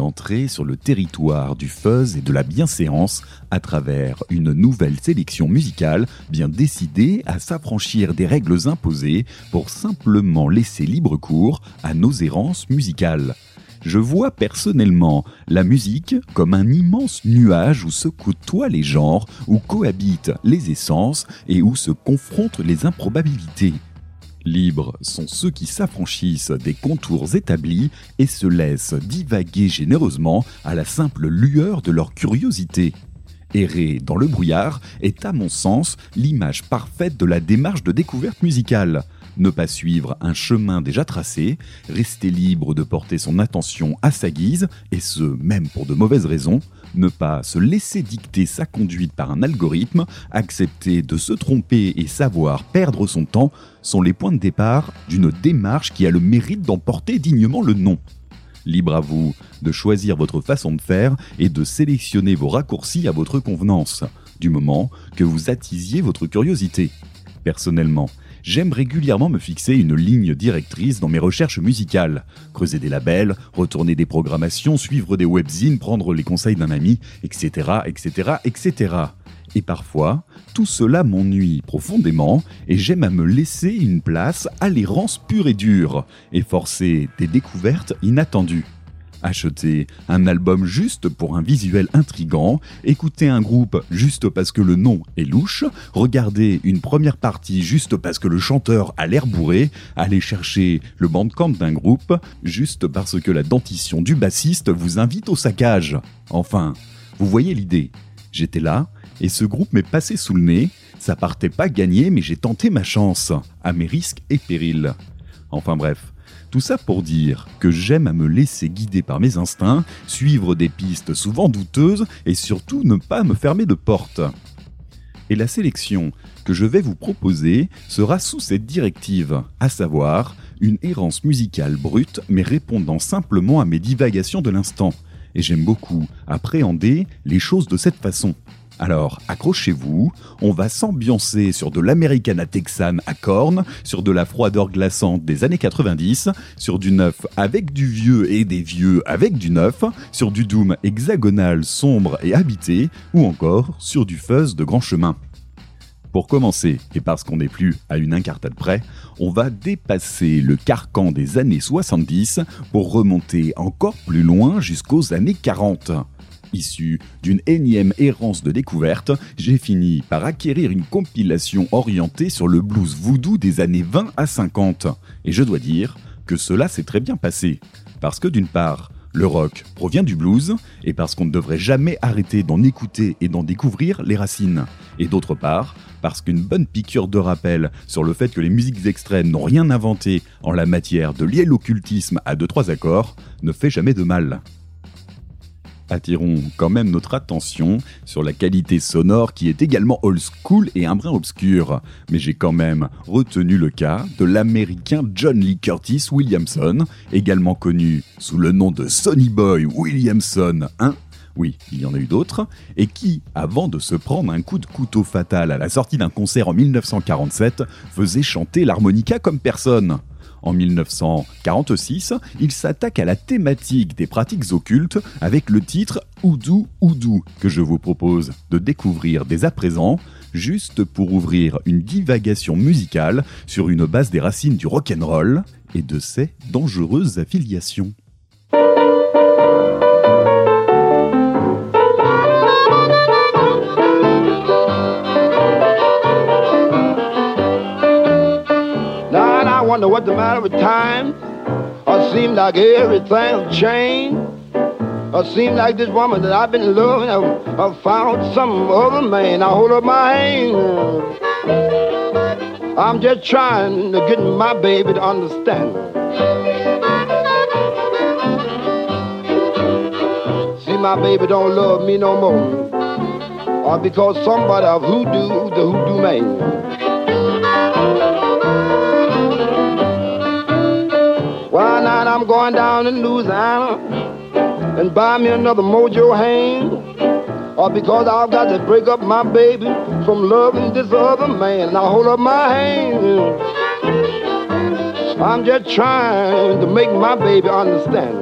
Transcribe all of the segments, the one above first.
entrez sur le territoire du fuzz et de la bienséance à travers une nouvelle sélection musicale bien décidée à s'affranchir des règles imposées pour simplement laisser libre cours à nos errances musicales. Je vois personnellement la musique comme un immense nuage où se côtoient les genres, où cohabitent les essences et où se confrontent les improbabilités. Libres sont ceux qui s'affranchissent des contours établis et se laissent divaguer généreusement à la simple lueur de leur curiosité. Errer dans le brouillard est à mon sens l'image parfaite de la démarche de découverte musicale. Ne pas suivre un chemin déjà tracé, rester libre de porter son attention à sa guise, et ce même pour de mauvaises raisons, ne pas se laisser dicter sa conduite par un algorithme, accepter de se tromper et savoir perdre son temps sont les points de départ d'une démarche qui a le mérite d'emporter dignement le nom. Libre à vous de choisir votre façon de faire et de sélectionner vos raccourcis à votre convenance, du moment que vous attisiez votre curiosité. Personnellement, j'aime régulièrement me fixer une ligne directrice dans mes recherches musicales. Creuser des labels, retourner des programmations, suivre des webzines, prendre les conseils d'un ami, etc., etc., etc. Et parfois, tout cela m'ennuie profondément et j'aime à me laisser une place à l'errance pure et dure et forcer des découvertes inattendues acheter un album juste pour un visuel intrigant, écouter un groupe juste parce que le nom est louche, regarder une première partie juste parce que le chanteur a l'air bourré, aller chercher le bandcamp d'un groupe juste parce que la dentition du bassiste vous invite au saccage. Enfin, vous voyez l'idée. J'étais là, et ce groupe m'est passé sous le nez, ça partait pas gagné mais j'ai tenté ma chance, à mes risques et périls. Enfin bref, tout ça pour dire que j'aime à me laisser guider par mes instincts, suivre des pistes souvent douteuses et surtout ne pas me fermer de porte. Et la sélection que je vais vous proposer sera sous cette directive, à savoir une errance musicale brute mais répondant simplement à mes divagations de l'instant. Et j'aime beaucoup appréhender les choses de cette façon. Alors, accrochez-vous, on va s'ambiancer sur de l'Americana Texan à cornes, sur de la froideur glaçante des années 90, sur du neuf avec du vieux et des vieux avec du neuf, sur du doom hexagonal sombre et habité, ou encore sur du fuzz de grand chemin. Pour commencer, et parce qu'on n'est plus à une incartade près, on va dépasser le carcan des années 70 pour remonter encore plus loin jusqu'aux années 40 issu d'une énième errance de découverte, j'ai fini par acquérir une compilation orientée sur le blues voodoo des années 20 à 50. Et je dois dire que cela s'est très bien passé. Parce que d'une part, le rock provient du blues, et parce qu'on ne devrait jamais arrêter d'en écouter et d'en découvrir les racines. Et d'autre part, parce qu'une bonne piqûre de rappel sur le fait que les musiques extrêmes n'ont rien inventé en la matière de lier l'occultisme à deux trois accords ne fait jamais de mal attirons quand même notre attention sur la qualité sonore qui est également old school et un brin obscur. Mais j'ai quand même retenu le cas de l'américain John Lee Curtis Williamson, également connu sous le nom de Sonny Boy Williamson 1, oui, il y en a eu d'autres, et qui, avant de se prendre un coup de couteau fatal à la sortie d'un concert en 1947, faisait chanter l'harmonica comme personne. En 1946, il s'attaque à la thématique des pratiques occultes avec le titre Oudou Oudou que je vous propose de découvrir dès à présent, juste pour ouvrir une divagation musicale sur une base des racines du rock'n'roll et de ses dangereuses affiliations. Wonder what the matter with time. Or seem like everything's changed. Or seem like this woman that I've been loving, I've, I've found some other man. I hold up my hand. I'm just trying to get my baby to understand. See, my baby don't love me no more. Or because somebody of hoodoo, the hoodoo man. I'm going down in Louisiana and buy me another mojo hand. or because I've got to break up my baby from loving this other man. And I hold up my hand. I'm just trying to make my baby understand.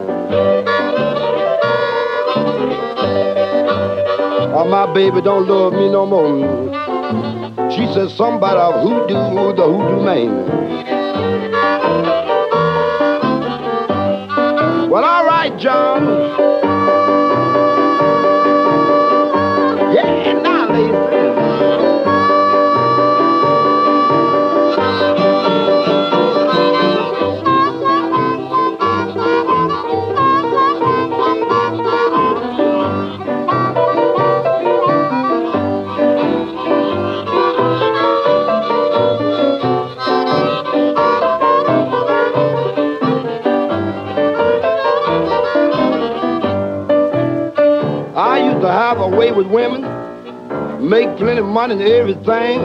Or my baby don't love me no more. She says somebody of hoodoo, the hoodoo man. Right, John. Plenty of money and everything.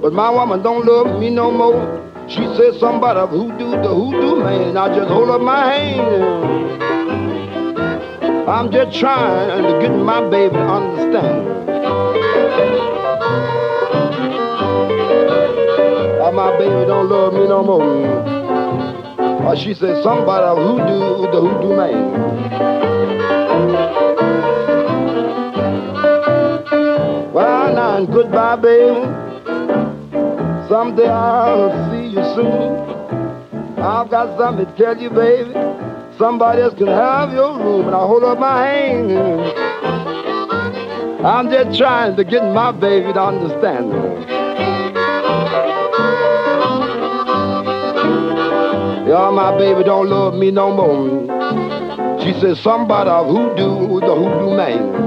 But my woman don't love me no more. She says somebody of hoodoo, the hoodoo man. I just hold up my hand. I'm just trying to get my baby to understand. Oh, my baby don't love me no more. Or she says somebody of hoodoo, the hoodoo man. And goodbye, baby. Someday I'll see you soon. I've got something to tell you, baby. Somebody else can have your room, and I hold up my hand. I'm just trying to get my baby to understand. Yeah, my baby don't love me no more. She says somebody of hoodoo, the hoodoo man.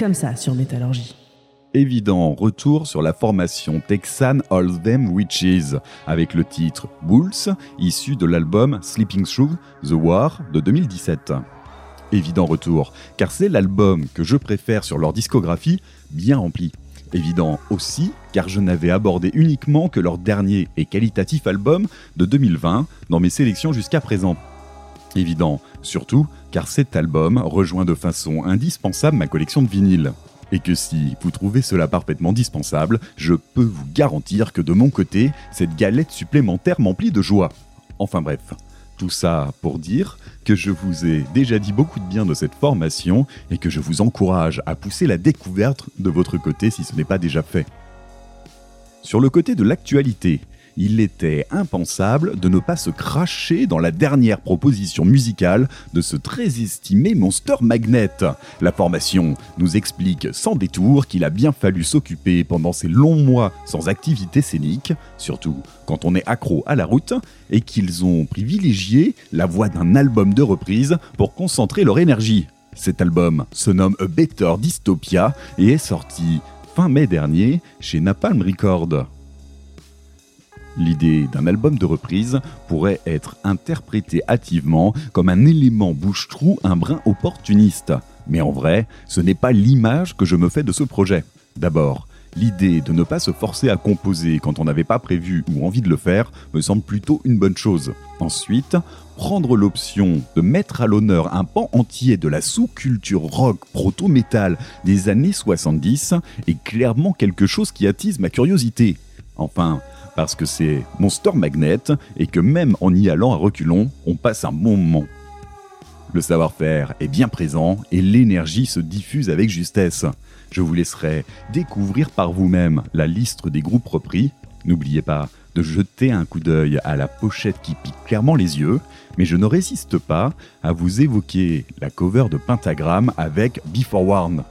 Comme ça sur Métallurgie. Évident retour sur la formation Texan All Them Witches avec le titre Bulls issu de l'album Sleeping Through the War de 2017. Évident retour car c'est l'album que je préfère sur leur discographie bien rempli. Évident aussi car je n'avais abordé uniquement que leur dernier et qualitatif album de 2020 dans mes sélections jusqu'à présent. Évident surtout car cet album rejoint de façon indispensable ma collection de vinyles. Et que si vous trouvez cela parfaitement dispensable, je peux vous garantir que de mon côté, cette galette supplémentaire m'emplit de joie. Enfin bref, tout ça pour dire que je vous ai déjà dit beaucoup de bien de cette formation et que je vous encourage à pousser la découverte de votre côté si ce n'est pas déjà fait. Sur le côté de l'actualité, il était impensable de ne pas se cracher dans la dernière proposition musicale de ce très estimé Monster Magnet. La formation nous explique sans détour qu'il a bien fallu s'occuper pendant ces longs mois sans activité scénique, surtout quand on est accro à la route, et qu'ils ont privilégié la voix d'un album de reprise pour concentrer leur énergie. Cet album se nomme A Better Dystopia et est sorti fin mai dernier chez Napalm Records. L'idée d'un album de reprise pourrait être interprétée hâtivement comme un élément bouche-trou un brin opportuniste. Mais en vrai, ce n'est pas l'image que je me fais de ce projet. D'abord, l'idée de ne pas se forcer à composer quand on n'avait pas prévu ou envie de le faire me semble plutôt une bonne chose. Ensuite, prendre l'option de mettre à l'honneur un pan entier de la sous-culture rock proto-metal des années 70 est clairement quelque chose qui attise ma curiosité. Enfin, parce que c'est Monster Magnet et que même en y allant à reculons, on passe un bon moment. Le savoir-faire est bien présent et l'énergie se diffuse avec justesse. Je vous laisserai découvrir par vous-même la liste des groupes repris. N'oubliez pas de jeter un coup d'œil à la pochette qui pique clairement les yeux, mais je ne résiste pas à vous évoquer la cover de Pentagram avec Before Warn.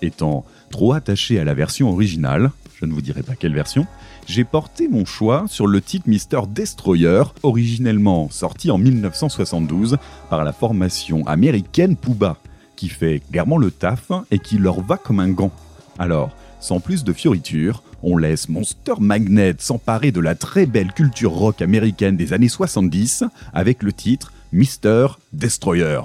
Étant trop attaché à la version originale, je ne vous dirai pas quelle version, j'ai porté mon choix sur le titre Mr. Destroyer, originellement sorti en 1972 par la formation américaine Pouba, qui fait clairement le taf et qui leur va comme un gant. Alors, sans plus de fioritures, on laisse Monster Magnet s'emparer de la très belle culture rock américaine des années 70 avec le titre Mr. Destroyer.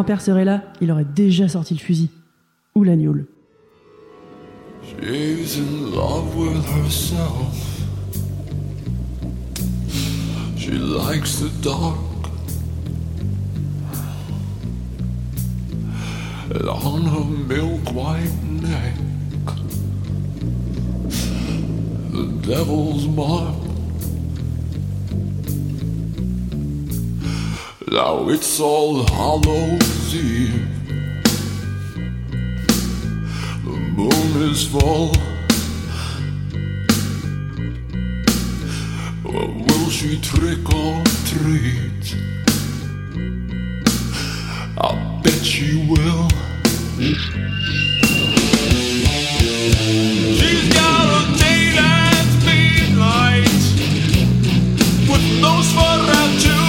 Grand-père serait là, il aurait déjà sorti le fusil. Ou l'agneau. She's in love with herself. She likes the dark. And on her milk white neck, the devil's mark. Now it's all Hallows Eve. The moon is full. Will she trick or treat? I bet she will. She's got a daylight speedlight with no Sfaratu. Oh,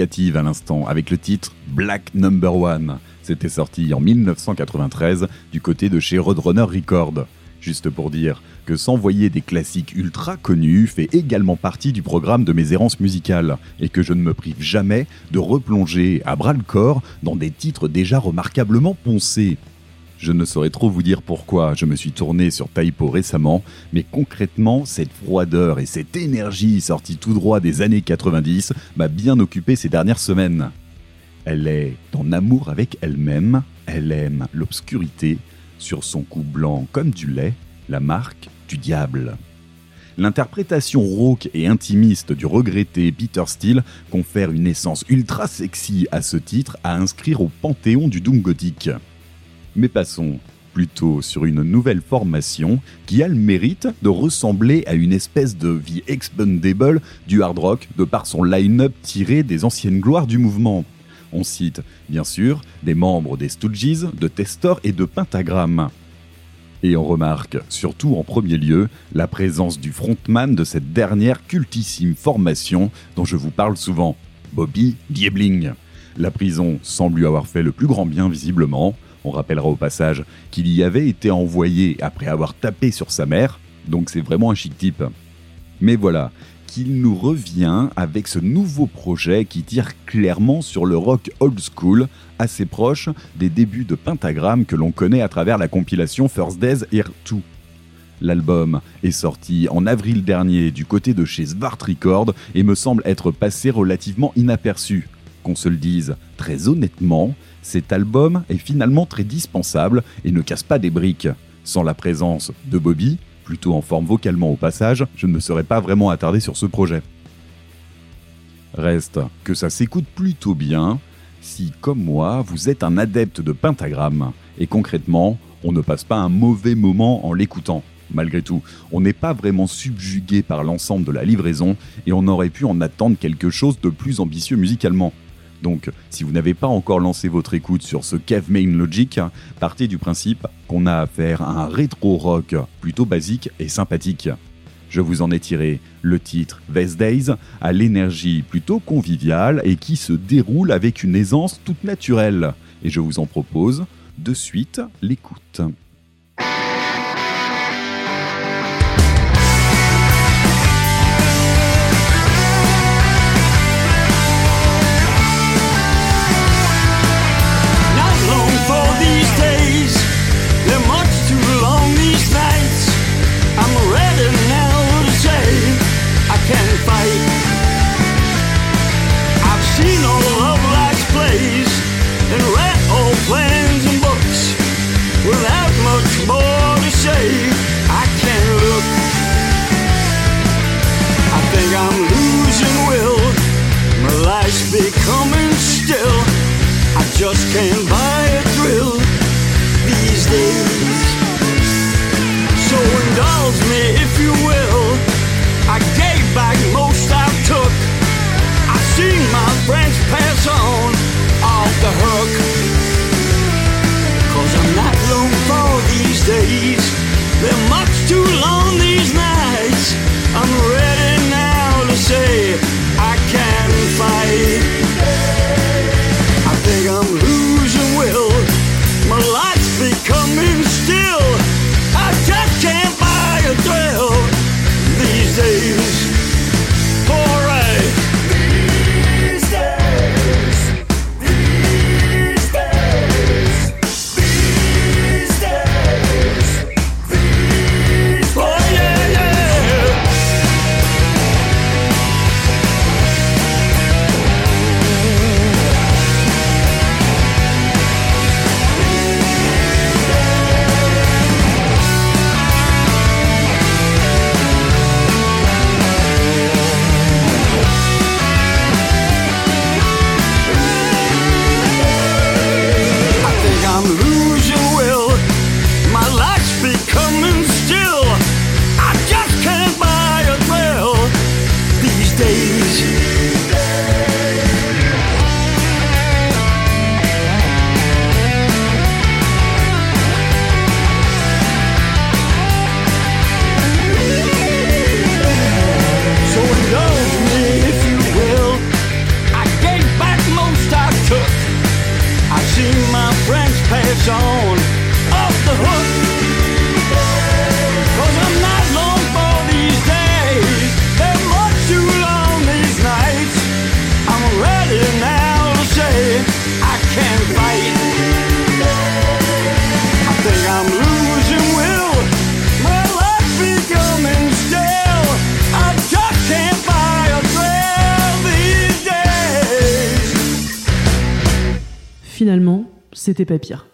à l'instant avec le titre Black Number One. C'était sorti en 1993 du côté de chez Roadrunner Records. Juste pour dire que s'envoyer des classiques ultra connus fait également partie du programme de mes errances musicales et que je ne me prive jamais de replonger à bras le corps dans des titres déjà remarquablement poncés. Je ne saurais trop vous dire pourquoi je me suis tourné sur Taipo récemment, mais concrètement, cette froideur et cette énergie sortie tout droit des années 90 m'a bien occupé ces dernières semaines. Elle est en amour avec elle-même, elle aime l'obscurité, sur son cou blanc comme du lait, la marque du diable. L'interprétation rauque et intimiste du regretté Peter Steele confère une essence ultra sexy à ce titre à inscrire au panthéon du doom gothique. Mais passons plutôt sur une nouvelle formation qui a le mérite de ressembler à une espèce de vie expendable du hard rock de par son line-up tiré des anciennes gloires du mouvement. On cite, bien sûr, des membres des Stooges, de Testor et de Pentagram. Et on remarque, surtout en premier lieu, la présence du frontman de cette dernière cultissime formation dont je vous parle souvent, Bobby Diebling. La prison semble lui avoir fait le plus grand bien visiblement. On rappellera au passage qu'il y avait été envoyé après avoir tapé sur sa mère, donc c'est vraiment un chic type. Mais voilà, qu'il nous revient avec ce nouveau projet qui tire clairement sur le rock old school, assez proche des débuts de Pentagram que l'on connaît à travers la compilation First Days Here 2. L'album est sorti en avril dernier du côté de chez Svart Records et me semble être passé relativement inaperçu. Qu'on se le dise très honnêtement, cet album est finalement très dispensable et ne casse pas des briques. Sans la présence de Bobby, plutôt en forme vocalement au passage, je ne me serais pas vraiment attardé sur ce projet. Reste que ça s'écoute plutôt bien si, comme moi, vous êtes un adepte de pentagramme. Et concrètement, on ne passe pas un mauvais moment en l'écoutant. Malgré tout, on n'est pas vraiment subjugué par l'ensemble de la livraison et on aurait pu en attendre quelque chose de plus ambitieux musicalement. Donc, si vous n'avez pas encore lancé votre écoute sur ce Main Logic, partez du principe qu'on a affaire à un rétro rock plutôt basique et sympathique. Je vous en ai tiré le titre These Days à l'énergie plutôt conviviale et qui se déroule avec une aisance toute naturelle. Et je vous en propose de suite l'écoute. just came by. C'était pas pire.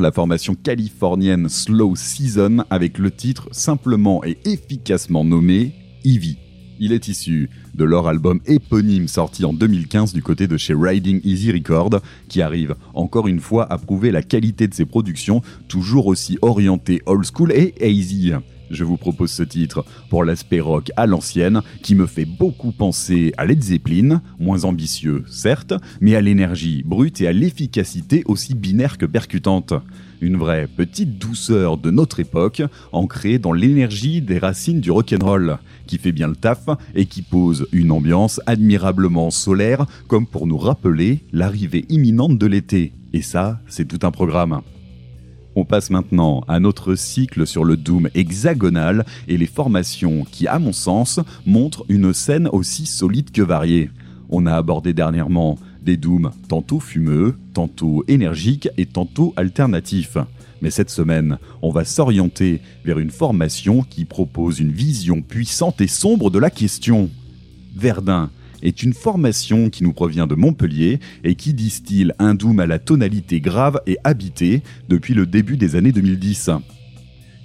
La formation californienne Slow Season avec le titre simplement et efficacement nommé Eevee. Il est issu de leur album éponyme sorti en 2015 du côté de chez Riding Easy Record, qui arrive encore une fois à prouver la qualité de ses productions, toujours aussi orientées old school et easy. Je vous propose ce titre pour l'aspect rock à l'ancienne, qui me fait beaucoup penser à Led Zeppelin, moins ambitieux certes, mais à l'énergie brute et à l'efficacité aussi binaire que percutante. Une vraie petite douceur de notre époque, ancrée dans l'énergie des racines du rock'n'roll, qui fait bien le taf et qui pose une ambiance admirablement solaire, comme pour nous rappeler l'arrivée imminente de l'été. Et ça, c'est tout un programme. On passe maintenant à notre cycle sur le Doom hexagonal et les formations qui, à mon sens, montrent une scène aussi solide que variée. On a abordé dernièrement des Dooms tantôt fumeux, tantôt énergiques et tantôt alternatifs. Mais cette semaine, on va s'orienter vers une formation qui propose une vision puissante et sombre de la question. Verdun est une formation qui nous provient de Montpellier et qui distille un doom à la tonalité grave et habitée depuis le début des années 2010.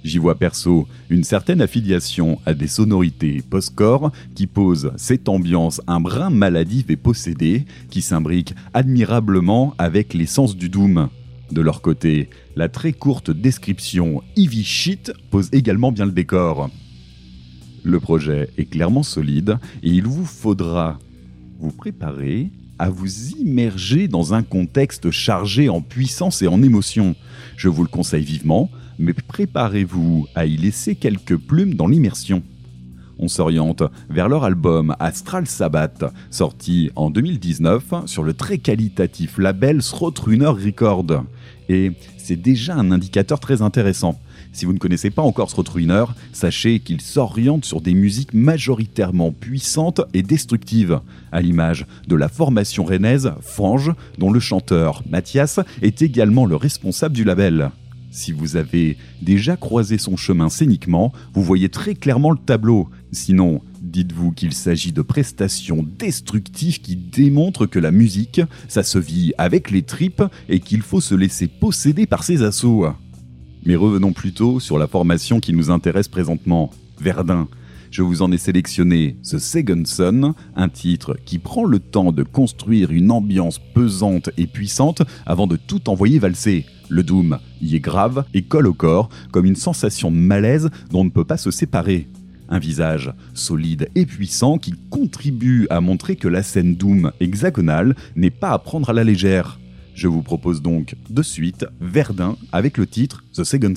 J'y vois perso une certaine affiliation à des sonorités post-core qui posent cette ambiance un brin maladive et possédée qui s'imbrique admirablement avec l'essence du doom. De leur côté, la très courte description Ivy Shit pose également bien le décor. Le projet est clairement solide et il vous faudra vous préparer à vous immerger dans un contexte chargé en puissance et en émotion. Je vous le conseille vivement, mais préparez-vous à y laisser quelques plumes dans l'immersion. On s'oriente vers leur album Astral Sabbath, sorti en 2019 sur le très qualitatif label Srotrunner Record. Et c'est déjà un indicateur très intéressant. Si vous ne connaissez pas encore Srotrunner, sachez qu'il s'oriente sur des musiques majoritairement puissantes et destructives, à l'image de la formation rennaise Fange, dont le chanteur Mathias est également le responsable du label. Si vous avez déjà croisé son chemin scéniquement, vous voyez très clairement le tableau. Sinon, dites-vous qu'il s'agit de prestations destructives qui démontrent que la musique, ça se vit avec les tripes et qu'il faut se laisser posséder par ses assauts. Mais revenons plutôt sur la formation qui nous intéresse présentement, Verdun. Je vous en ai sélectionné The Second Son, un titre qui prend le temps de construire une ambiance pesante et puissante avant de tout envoyer valser. Le doom y est grave et colle au corps comme une sensation de malaise dont on ne peut pas se séparer. Un visage solide et puissant qui contribue à montrer que la scène doom hexagonale n'est pas à prendre à la légère. Je vous propose donc de suite Verdun avec le titre The Second.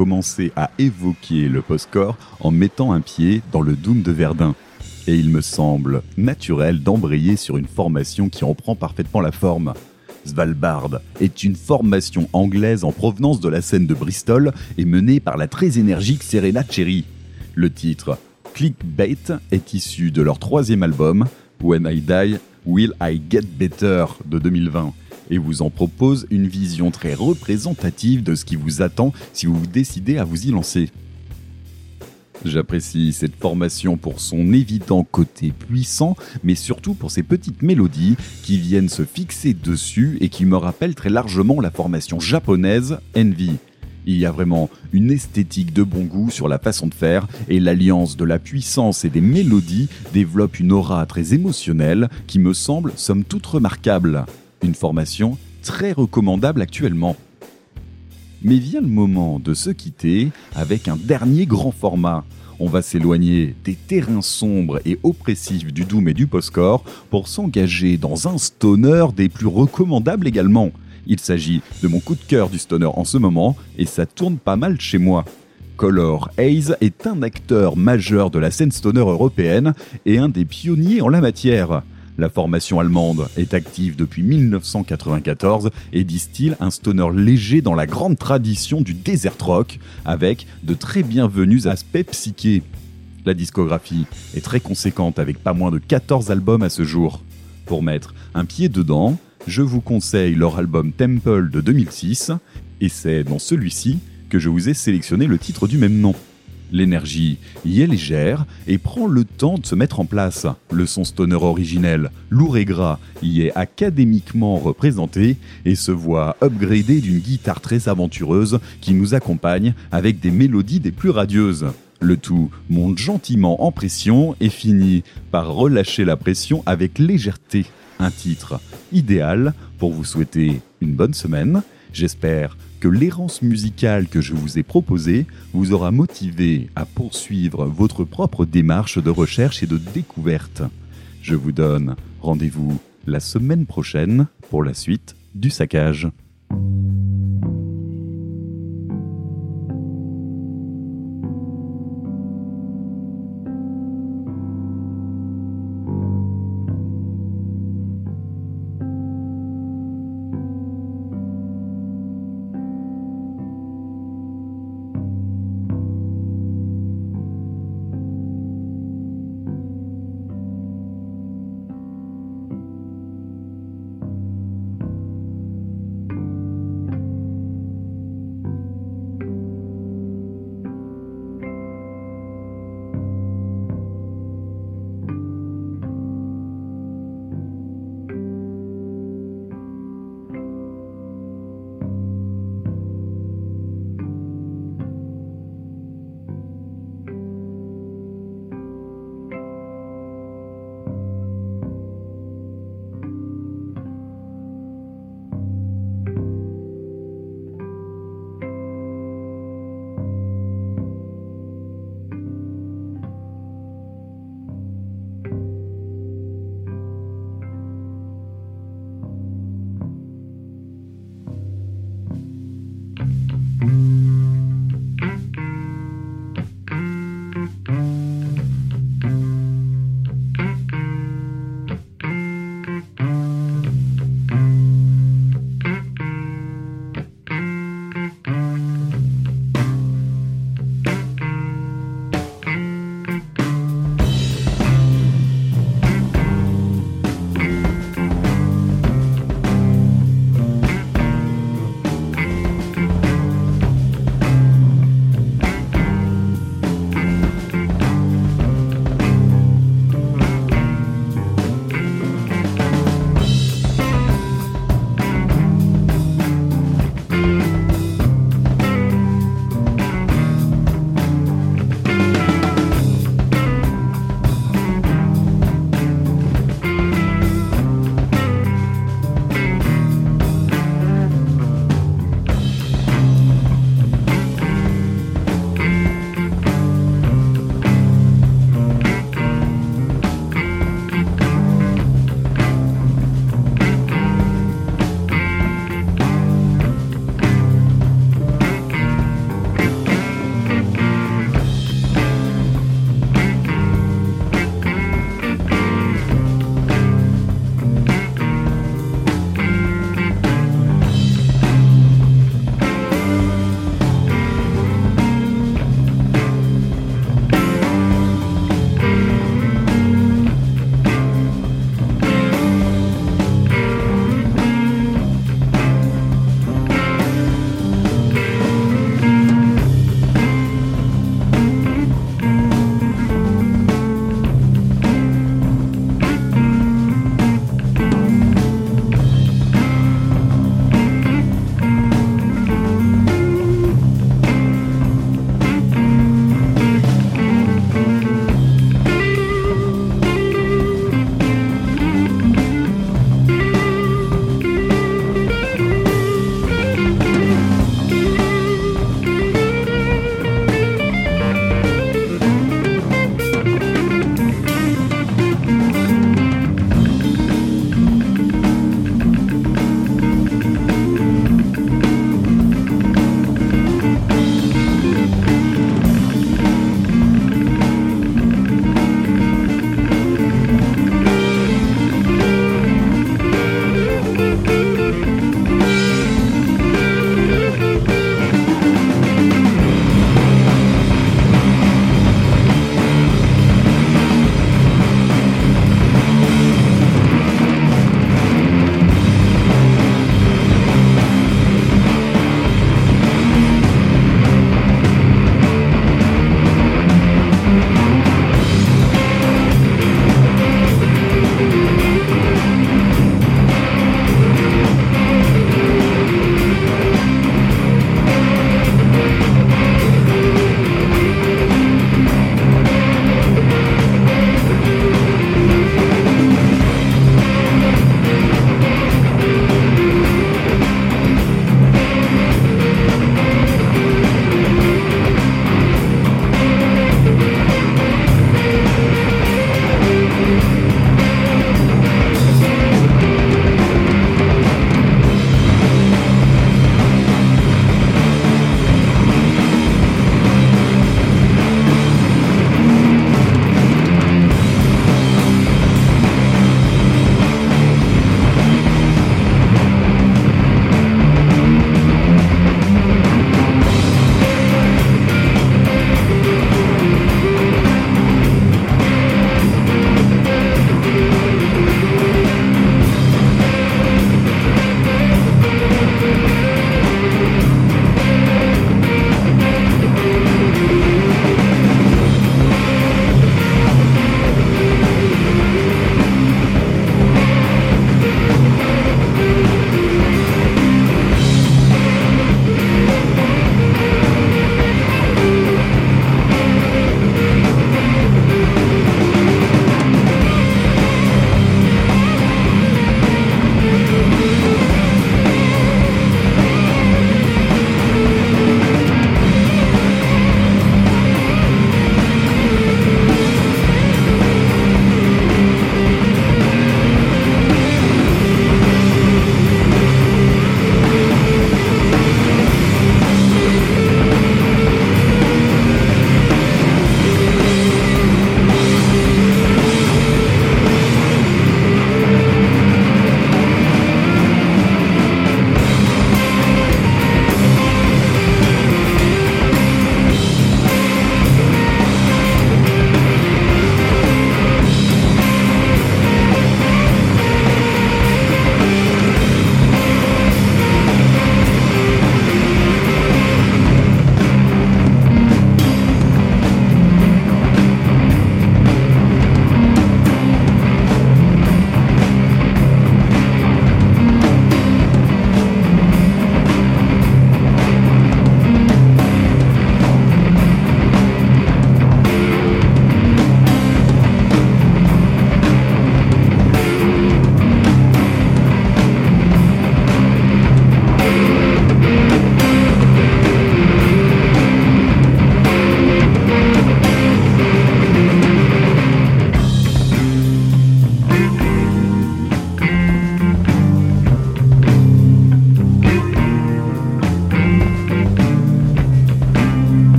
Commencé à évoquer le post-core en mettant un pied dans le Doom de Verdun. Et il me semble naturel d'embrayer sur une formation qui en prend parfaitement la forme. Svalbard est une formation anglaise en provenance de la scène de Bristol et menée par la très énergique Serena Cherry. Le titre Clickbait est issu de leur troisième album When I Die, Will I Get Better de 2020 et vous en propose une vision très représentative de ce qui vous attend si vous décidez à vous y lancer. J'apprécie cette formation pour son évident côté puissant, mais surtout pour ses petites mélodies qui viennent se fixer dessus et qui me rappellent très largement la formation japonaise Envy. Il y a vraiment une esthétique de bon goût sur la façon de faire et l'alliance de la puissance et des mélodies développe une aura très émotionnelle qui me semble somme toute remarquable. Une formation très recommandable actuellement. Mais vient le moment de se quitter avec un dernier grand format. On va s'éloigner des terrains sombres et oppressifs du Doom et du Postcore pour s'engager dans un stoner des plus recommandables également. Il s'agit de mon coup de cœur du stoner en ce moment et ça tourne pas mal chez moi. Color Haze est un acteur majeur de la scène stoner européenne et un des pionniers en la matière. La formation allemande est active depuis 1994 et distille un stoner léger dans la grande tradition du desert rock avec de très bienvenus aspects psychés. La discographie est très conséquente avec pas moins de 14 albums à ce jour. Pour mettre un pied dedans, je vous conseille leur album Temple de 2006 et c'est dans celui-ci que je vous ai sélectionné le titre du même nom. L'énergie y est légère et prend le temps de se mettre en place. Le son stoner originel, lourd et gras, y est académiquement représenté et se voit upgradé d'une guitare très aventureuse qui nous accompagne avec des mélodies des plus radieuses. Le tout monte gentiment en pression et finit par relâcher la pression avec légèreté. Un titre idéal pour vous souhaiter une bonne semaine. J'espère que l'errance musicale que je vous ai proposée vous aura motivé à poursuivre votre propre démarche de recherche et de découverte. Je vous donne rendez-vous la semaine prochaine pour la suite du saccage.